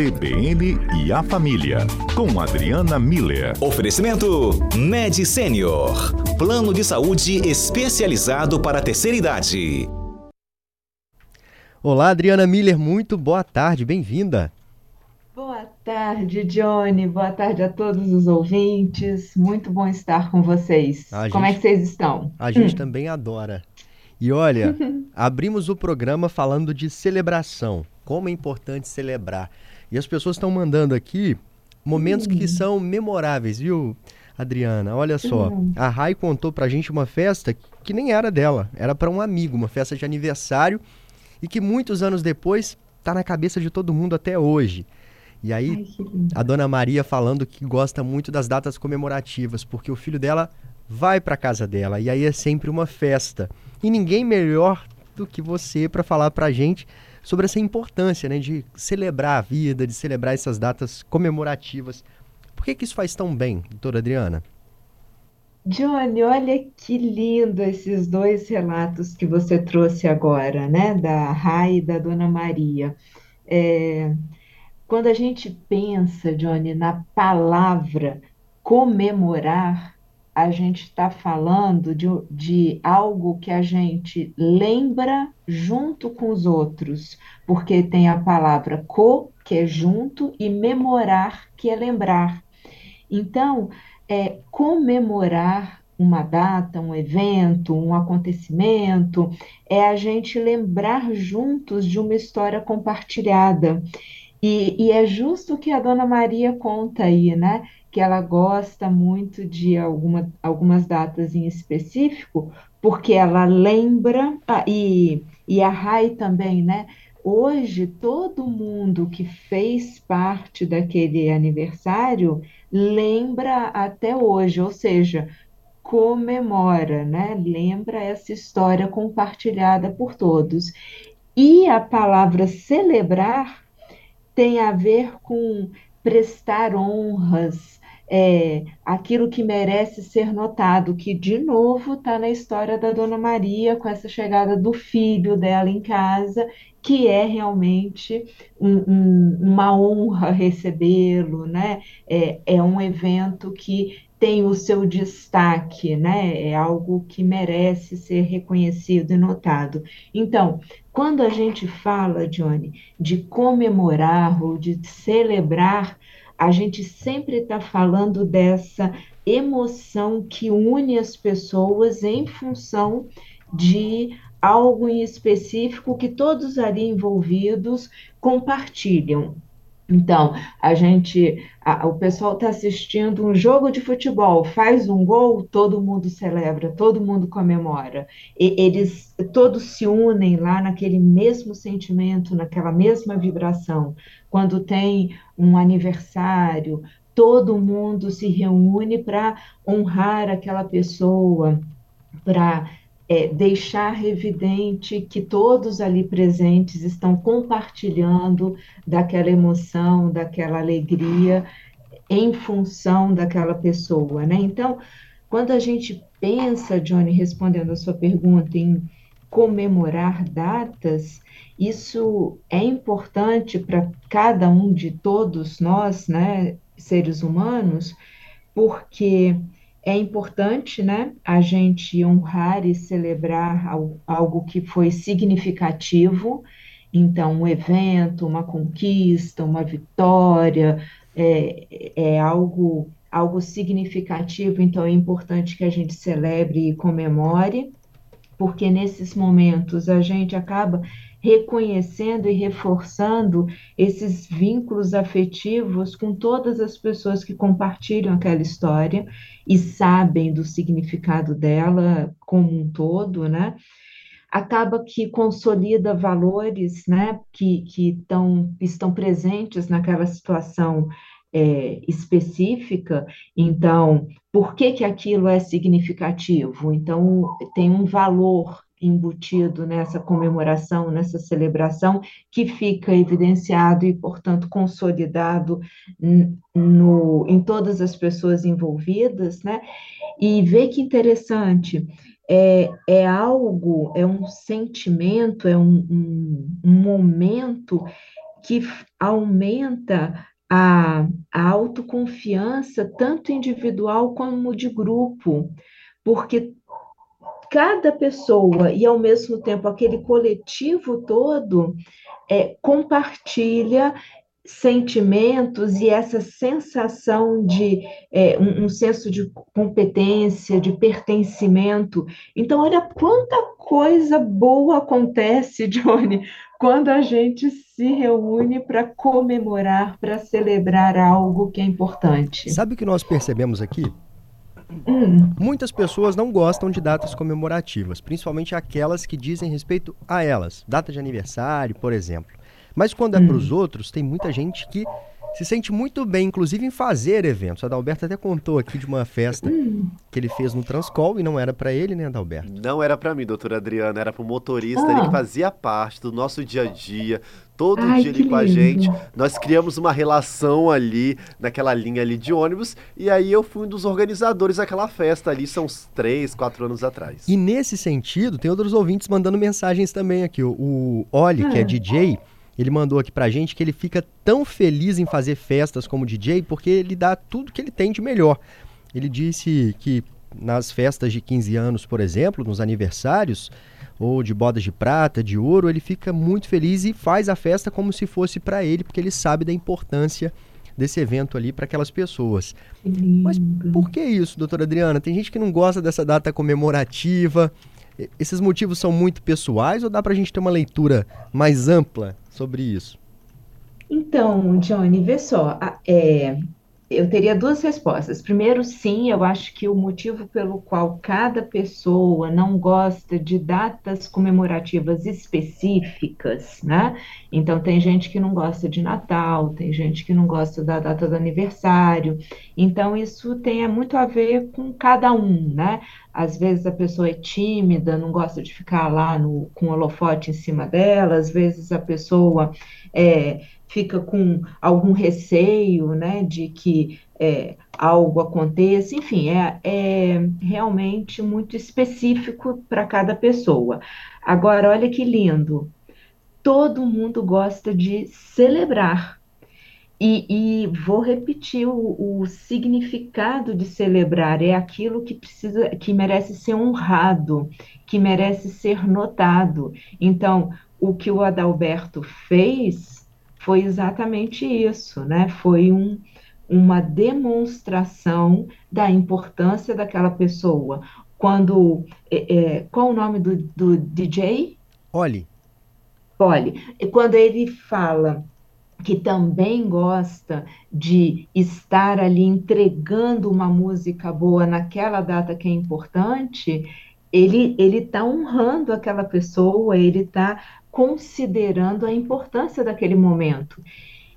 CBN e a Família, com Adriana Miller. Oferecimento Med Senior, plano de saúde especializado para a terceira idade. Olá, Adriana Miller, muito boa tarde, bem-vinda. Boa tarde, Johnny. Boa tarde a todos os ouvintes. Muito bom estar com vocês. A Como é gente, é que vocês estão? A gente hum. também adora. E olha, abrimos o programa falando de celebração, como é importante celebrar. E as pessoas estão mandando aqui momentos que são memoráveis, viu, Adriana? Olha só, uhum. a Rai contou pra gente uma festa que nem era dela, era para um amigo, uma festa de aniversário e que muitos anos depois tá na cabeça de todo mundo até hoje. E aí, Ai, a dona Maria falando que gosta muito das datas comemorativas, porque o filho dela vai para casa dela e aí é sempre uma festa. E ninguém melhor do que você para falar pra gente sobre essa importância né, de celebrar a vida, de celebrar essas datas comemorativas. Por que, que isso faz tão bem, doutora Adriana? Johnny, olha que lindo esses dois relatos que você trouxe agora, né? Da Rai e da Dona Maria. É, quando a gente pensa, Johnny, na palavra comemorar, a gente está falando de, de algo que a gente lembra junto com os outros, porque tem a palavra co, que é junto, e memorar, que é lembrar. Então, é, comemorar uma data, um evento, um acontecimento, é a gente lembrar juntos de uma história compartilhada. E, e, é justo o que a Dona Maria conta aí, né? Que ela gosta muito de alguma, algumas datas em específico, porque ela lembra, ah, e, e a Rai também, né? Hoje, todo mundo que fez parte daquele aniversário lembra até hoje, ou seja, comemora, né? Lembra essa história compartilhada por todos. E a palavra celebrar tem a ver com prestar honras, é, aquilo que merece ser notado, que de novo está na história da Dona Maria, com essa chegada do filho dela em casa, que é realmente um, um, uma honra recebê-lo, né? É, é um evento que tem o seu destaque, né? É algo que merece ser reconhecido e notado. Então, quando a gente fala, Johnny, de comemorar ou de celebrar a gente sempre está falando dessa emoção que une as pessoas em função de algo em específico que todos ali envolvidos compartilham. Então, a gente, a, o pessoal está assistindo um jogo de futebol, faz um gol, todo mundo celebra, todo mundo comemora. E, eles todos se unem lá naquele mesmo sentimento, naquela mesma vibração. Quando tem um aniversário, todo mundo se reúne para honrar aquela pessoa, para é, deixar evidente que todos ali presentes estão compartilhando daquela emoção, daquela alegria em função daquela pessoa, né? Então, quando a gente pensa, Johnny, respondendo a sua pergunta em comemorar datas, isso é importante para cada um de todos nós, né, seres humanos, porque é importante, né, a gente honrar e celebrar algo que foi significativo. Então, um evento, uma conquista, uma vitória, é, é algo, algo significativo, então é importante que a gente celebre e comemore, porque nesses momentos a gente acaba reconhecendo e reforçando esses vínculos afetivos com todas as pessoas que compartilham aquela história e sabem do significado dela como um todo, né? Acaba que consolida valores, né, que, que tão, estão presentes naquela situação é, específica, então, por que, que aquilo é significativo? Então, tem um valor embutido nessa comemoração, nessa celebração, que fica evidenciado e, portanto, consolidado no, em todas as pessoas envolvidas, né? E vê que interessante, é, é algo, é um sentimento, é um, um, um momento que aumenta a, a autoconfiança, tanto individual como de grupo, porque cada pessoa e ao mesmo tempo aquele coletivo todo é, compartilha sentimentos e essa sensação de é, um, um, senso de competência, de pertencimento. Então, olha quanta coisa boa acontece, Johnny, quando a gente se reúne para comemorar, para celebrar algo que é importante. Sabe o que nós percebemos aqui? Hum. Muitas pessoas não gostam de datas comemorativas, principalmente aquelas que dizem respeito a elas, data de aniversário, por exemplo. Mas quando é hum. para os outros, tem muita gente que se sente muito bem, inclusive em fazer eventos. A Adalberto até contou aqui de uma festa hum. que ele fez no Transcol e não era para ele, né, Adalberto? Não era para mim, doutora Adriana, era para o motorista, ah. ele que fazia parte do nosso dia a dia, todo Ai, dia ali com a gente. Nós criamos uma relação ali, naquela linha ali de ônibus, e aí eu fui um dos organizadores daquela festa ali, são uns três, quatro anos atrás. E nesse sentido, tem outros ouvintes mandando mensagens também aqui. O, o Oli, ah. que é ah. DJ, ele mandou aqui pra gente que ele fica tão feliz em fazer festas como DJ porque ele dá tudo que ele tem de melhor. Ele disse que nas festas de 15 anos, por exemplo, nos aniversários, ou de bodas de prata, de ouro, ele fica muito feliz e faz a festa como se fosse para ele, porque ele sabe da importância desse evento ali para aquelas pessoas. Mas por que isso, doutora Adriana? Tem gente que não gosta dessa data comemorativa. Esses motivos são muito pessoais ou dá para a gente ter uma leitura mais ampla sobre isso? Então, Johnny, vê só, é, eu teria duas respostas. Primeiro, sim, eu acho que o motivo pelo qual cada pessoa não gosta de datas comemorativas específicas, né? Então, tem gente que não gosta de Natal, tem gente que não gosta da data do aniversário. Então, isso tem muito a ver com cada um, né? Às vezes a pessoa é tímida, não gosta de ficar lá no, com o holofote em cima dela, às vezes a pessoa é, fica com algum receio, né, de que é, algo aconteça, enfim, é, é realmente muito específico para cada pessoa. Agora, olha que lindo, todo mundo gosta de celebrar. E, e vou repetir o, o, significado de celebrar é aquilo que precisa, que merece ser honrado, que merece ser notado. Então, o que o Adalberto fez foi exatamente isso, né? Foi um, uma demonstração da importância daquela pessoa. Quando. É, é, qual o nome do, do DJ? Oli. Oli. E quando ele fala que também gosta de estar ali entregando uma música boa naquela data que é importante, ele ele está honrando aquela pessoa, ele está considerando a importância daquele momento.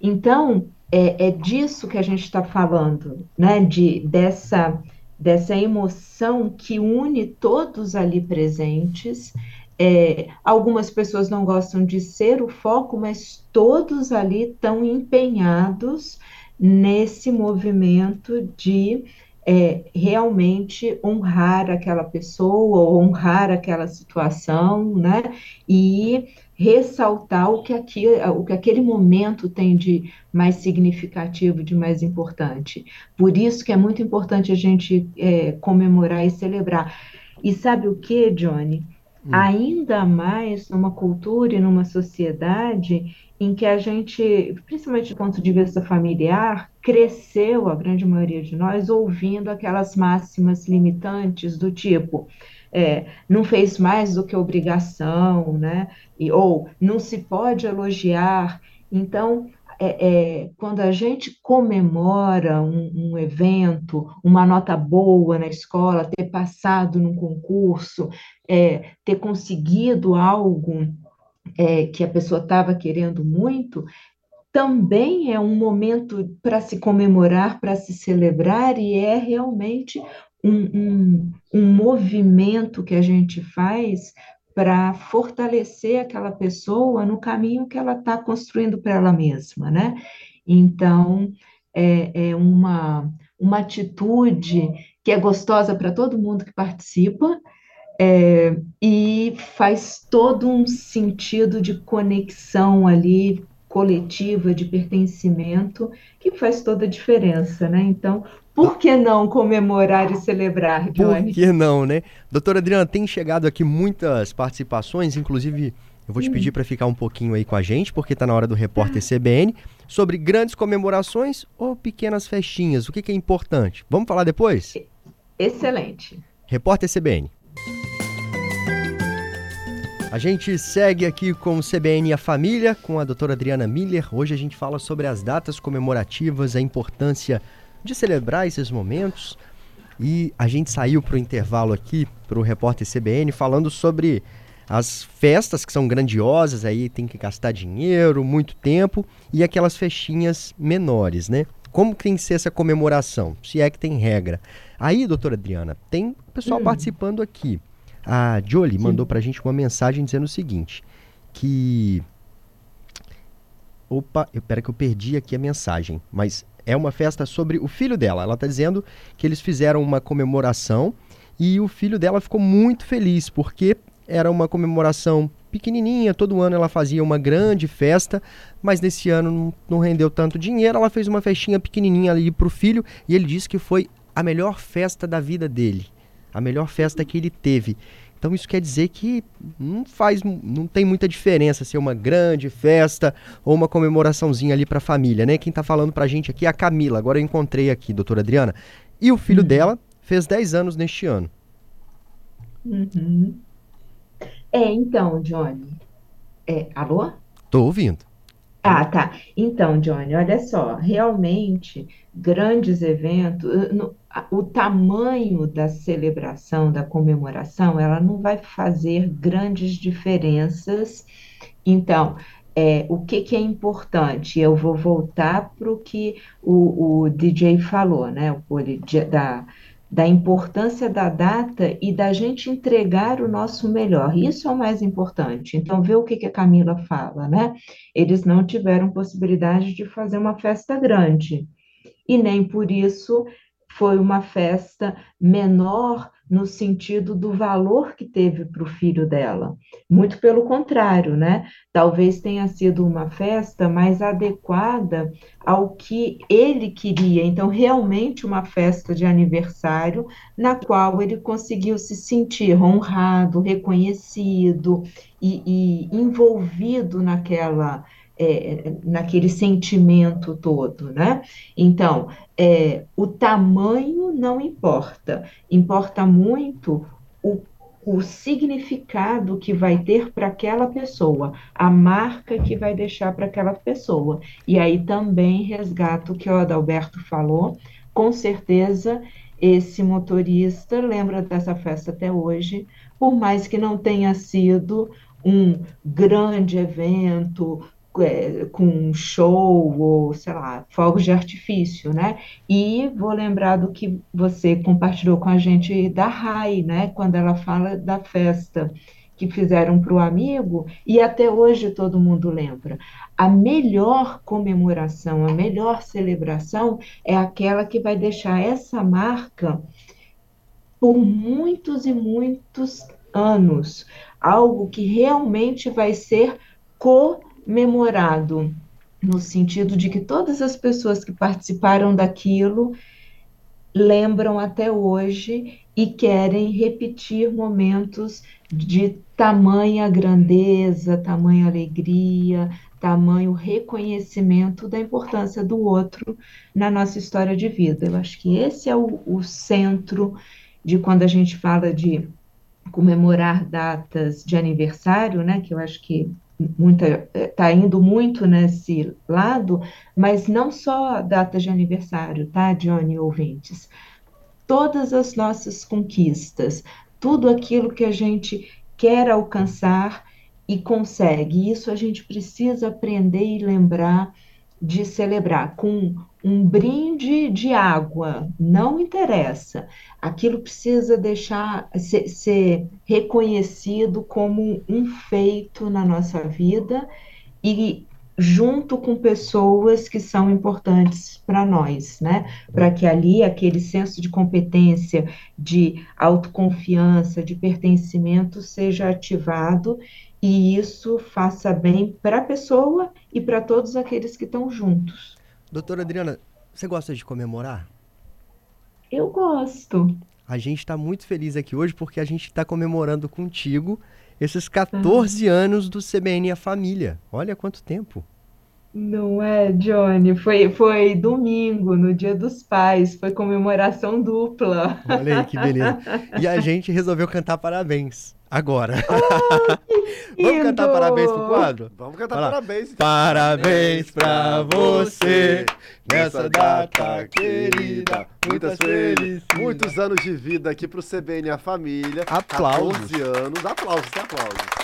Então, é, é disso que a gente está falando, né? De, dessa, dessa emoção que une todos ali presentes. É, algumas pessoas não gostam de ser o foco, mas todos ali estão empenhados nesse movimento de é, realmente honrar aquela pessoa, honrar aquela situação, né? E ressaltar o que, aqui, o que aquele momento tem de mais significativo, de mais importante. Por isso que é muito importante a gente é, comemorar e celebrar. E sabe o que, Johnny? Hum. Ainda mais numa cultura e numa sociedade em que a gente, principalmente do ponto de vista familiar, cresceu, a grande maioria de nós, ouvindo aquelas máximas limitantes do tipo. É, não fez mais do que obrigação, né? E, ou não se pode elogiar. Então, é, é, quando a gente comemora um, um, evento, uma nota boa na escola, ter passado num concurso, é, ter conseguido algo é, que a pessoa estava querendo muito, também é um momento para se comemorar, para se celebrar, e é realmente um, um, um movimento que a gente faz para fortalecer aquela pessoa no caminho que ela está construindo para ela mesma, né? Então, é, é uma, uma atitude que é gostosa para todo mundo que participa, é, e faz todo um sentido de conexão ali coletiva, de pertencimento, que faz toda a diferença, né? Então, por que não comemorar e celebrar, Johnny? Por que não, né? Doutora Adriana, tem chegado aqui muitas participações, inclusive eu vou te pedir para ficar um pouquinho aí com a gente, porque está na hora do repórter CBN, sobre grandes comemorações ou pequenas festinhas. O que, que é importante? Vamos falar depois? Excelente. Repórter CBN. A gente segue aqui com o CBN e a Família, com a doutora Adriana Miller. Hoje a gente fala sobre as datas comemorativas, a importância de celebrar esses momentos. E a gente saiu para o intervalo aqui, para o repórter CBN, falando sobre as festas que são grandiosas, aí tem que gastar dinheiro, muito tempo, e aquelas festinhas menores, né? Como tem que ser essa comemoração? Se é que tem regra. Aí, doutora Adriana, tem pessoal hum. participando aqui. A Jolie Sim. mandou pra gente uma mensagem dizendo o seguinte, que... Opa, eu, pera que eu perdi aqui a mensagem, mas é uma festa sobre o filho dela. Ela está dizendo que eles fizeram uma comemoração e o filho dela ficou muito feliz, porque era uma comemoração pequenininha, todo ano ela fazia uma grande festa, mas nesse ano não, não rendeu tanto dinheiro, ela fez uma festinha pequenininha ali para o filho e ele disse que foi a melhor festa da vida dele, a melhor festa que ele teve. Então isso quer dizer que não faz, não tem muita diferença ser uma grande festa ou uma comemoraçãozinha ali para a família, né? Quem está falando para a gente aqui é a Camila. Agora eu encontrei aqui, doutora Adriana. E o filho uhum. dela fez 10 anos neste ano. Uhum. É, então, Johnny. É, alô? Tô ouvindo. Ah, tá. Então, Johnny, olha só, realmente, grandes eventos, no, o tamanho da celebração, da comemoração, ela não vai fazer grandes diferenças. Então, é, o que, que é importante? Eu vou voltar para o que o, o DJ falou, né? O, da, da importância da data e da gente entregar o nosso melhor. Isso é o mais importante. Então, vê o que, que a Camila fala, né? Eles não tiveram possibilidade de fazer uma festa grande. E nem por isso foi uma festa menor no sentido do valor que teve para o filho dela. Muito pelo contrário, né? Talvez tenha sido uma festa mais adequada ao que ele queria. Então, realmente uma festa de aniversário na qual ele conseguiu se sentir honrado, reconhecido e, e envolvido naquela é, naquele sentimento todo, né? Então, é, o tamanho não importa, importa muito o, o significado que vai ter para aquela pessoa, a marca que vai deixar para aquela pessoa. E aí também resgato o que o Adalberto falou, com certeza esse motorista lembra dessa festa até hoje, por mais que não tenha sido um grande evento, é, com show ou, sei lá, fogos de artifício, né? E vou lembrar do que você compartilhou com a gente da Rai, né? Quando ela fala da festa que fizeram para o amigo e até hoje todo mundo lembra. A melhor comemoração, a melhor celebração é aquela que vai deixar essa marca por muitos e muitos anos, algo que realmente vai ser co memorado, no sentido de que todas as pessoas que participaram daquilo lembram até hoje e querem repetir momentos de tamanha grandeza, tamanha alegria, tamanho reconhecimento da importância do outro na nossa história de vida. Eu acho que esse é o, o centro de quando a gente fala de comemorar datas de aniversário, né? Que eu acho que muita está indo muito nesse lado, mas não só datas de aniversário, tá, Johnny ouvintes? Todas as nossas conquistas, tudo aquilo que a gente quer alcançar e consegue. Isso a gente precisa aprender e lembrar de celebrar com um brinde de água, não interessa. Aquilo precisa deixar ser, ser reconhecido como um feito na nossa vida e junto com pessoas que são importantes para nós, né? Para que ali aquele senso de competência, de autoconfiança, de pertencimento seja ativado e isso faça bem para a pessoa e para todos aqueles que estão juntos. Doutora Adriana, você gosta de comemorar? Eu gosto. A gente está muito feliz aqui hoje porque a gente está comemorando contigo esses 14 uhum. anos do CBN A Família. Olha quanto tempo. Não é, Johnny? Foi, foi domingo, no Dia dos Pais, foi comemoração dupla. Olha aí que beleza. E a gente resolveu cantar parabéns agora. Oh, Vamos cantar parabéns pro quadro? Vamos cantar parabéns. Então. Parabéns pra você nessa data querida. Muitas felicidades. Muitos anos de vida aqui pro CBN a família. Aplausos. 14 anos. Aplausos, aplausos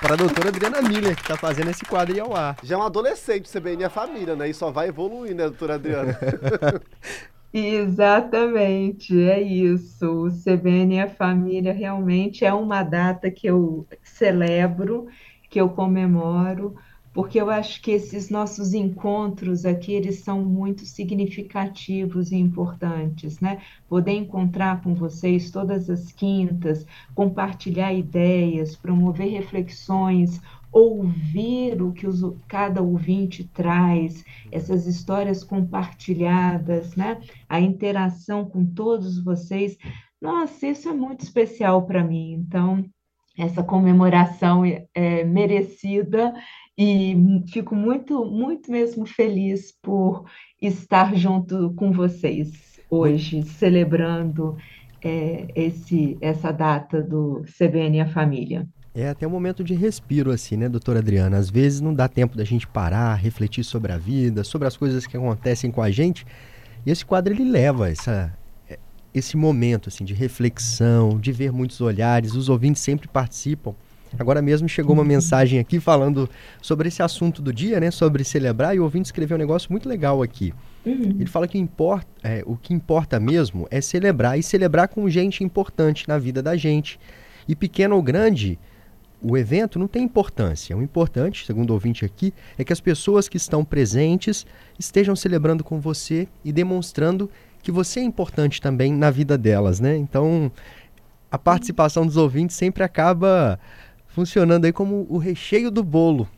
para a doutora Adriana Miller, que está fazendo esse quadro aí ao ar. Já é um adolescente, CBN a família, né? E só vai evoluir, né, doutora Adriana? Exatamente, é isso. O CBN e a família realmente é uma data que eu celebro, que eu comemoro, porque eu acho que esses nossos encontros aqui, eles são muito significativos e importantes, né? Poder encontrar com vocês todas as quintas, compartilhar ideias, promover reflexões, ouvir o que os, cada ouvinte traz, essas histórias compartilhadas, né? A interação com todos vocês. Nossa, isso é muito especial para mim. Então, essa comemoração é, é merecida e fico muito, muito mesmo feliz por estar junto com vocês hoje, celebrando é, esse, essa data do CBN a Família. É até um momento de respiro, assim, né, doutora Adriana? Às vezes não dá tempo da gente parar, refletir sobre a vida, sobre as coisas que acontecem com a gente. E esse quadro ele leva essa, é, esse momento assim de reflexão, de ver muitos olhares. Os ouvintes sempre participam. Agora mesmo chegou uma mensagem aqui falando sobre esse assunto do dia, né? Sobre celebrar, e o ouvinte escreveu um negócio muito legal aqui. Uhum. Ele fala que importa, é, o que importa mesmo é celebrar e celebrar com gente importante na vida da gente. E pequeno ou grande, o evento não tem importância. O importante, segundo o ouvinte aqui, é que as pessoas que estão presentes estejam celebrando com você e demonstrando que você é importante também na vida delas, né? Então, a participação dos ouvintes sempre acaba funcionando aí como o recheio do bolo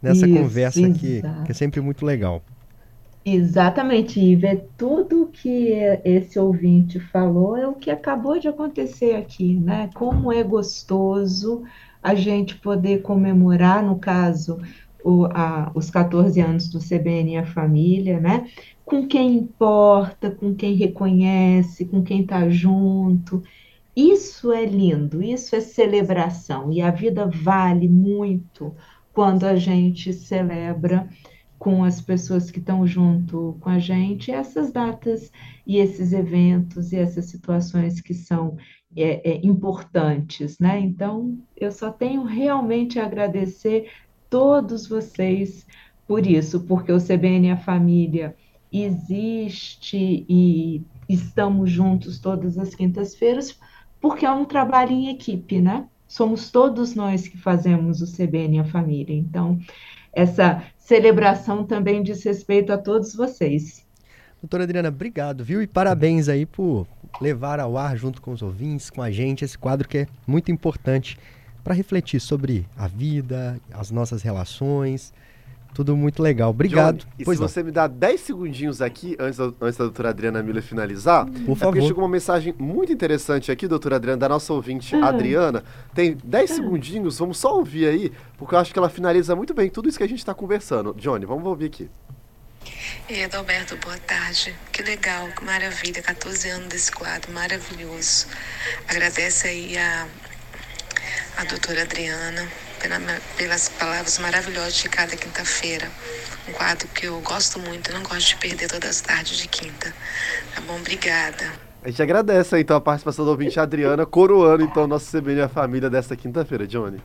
nessa Isso, conversa aqui, que é sempre muito legal. Exatamente, e ver tudo que esse ouvinte falou é o que acabou de acontecer aqui, né? Como é gostoso a gente poder comemorar, no caso, o, a, os 14 anos do CBN e a família, né? Com quem importa, com quem reconhece, com quem está junto. Isso é lindo, isso é celebração, e a vida vale muito quando a gente celebra com as pessoas que estão junto com a gente essas datas e esses eventos e essas situações que são é, é, importantes, né? Então, eu só tenho realmente a agradecer todos vocês por isso, porque o CBN a Família existe e estamos juntos todas as quintas-feiras porque é um trabalho em equipe, né? Somos todos nós que fazemos o CBN a família. Então, essa celebração também diz respeito a todos vocês. Doutora Adriana, obrigado, viu? E parabéns aí por levar ao ar junto com os ouvintes, com a gente, esse quadro que é muito importante para refletir sobre a vida, as nossas relações, tudo muito legal. Obrigado. Johnny, e pois se não. você me dá 10 segundinhos aqui, antes da, antes da doutora Adriana Miller finalizar, Por é favor. porque chegou uma mensagem muito interessante aqui, doutora Adriana, da nossa ouvinte uhum. Adriana. Tem 10 uhum. segundinhos, vamos só ouvir aí, porque eu acho que ela finaliza muito bem tudo isso que a gente está conversando. Johnny, vamos ouvir aqui. E Adalberto, boa tarde. Que legal, que maravilha, 14 anos desse quadro, maravilhoso. Agradece aí a, a doutora Adriana pela, pelas palavras maravilhosas de cada quinta-feira. Um quadro que eu gosto muito, não gosto de perder todas as tardes de quinta. Tá bom? Obrigada. A gente agradece então a participação do ouvinte Adriana, coroando então nosso CBN a família desta quinta-feira, Johnny.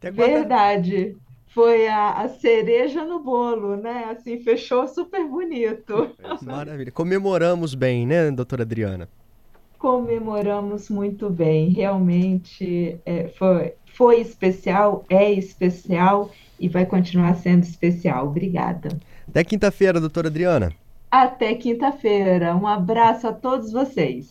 Verdade. Foi a, a, cereja no bolo, né? Assim, fechou super bonito. Maravilha. Comemoramos bem, né, doutora Adriana? Comemoramos muito bem. Realmente é, foi, foi especial, é especial e vai continuar sendo especial. Obrigada. Até quinta-feira, doutora Adriana. Até quinta-feira. Um abraço a todos vocês.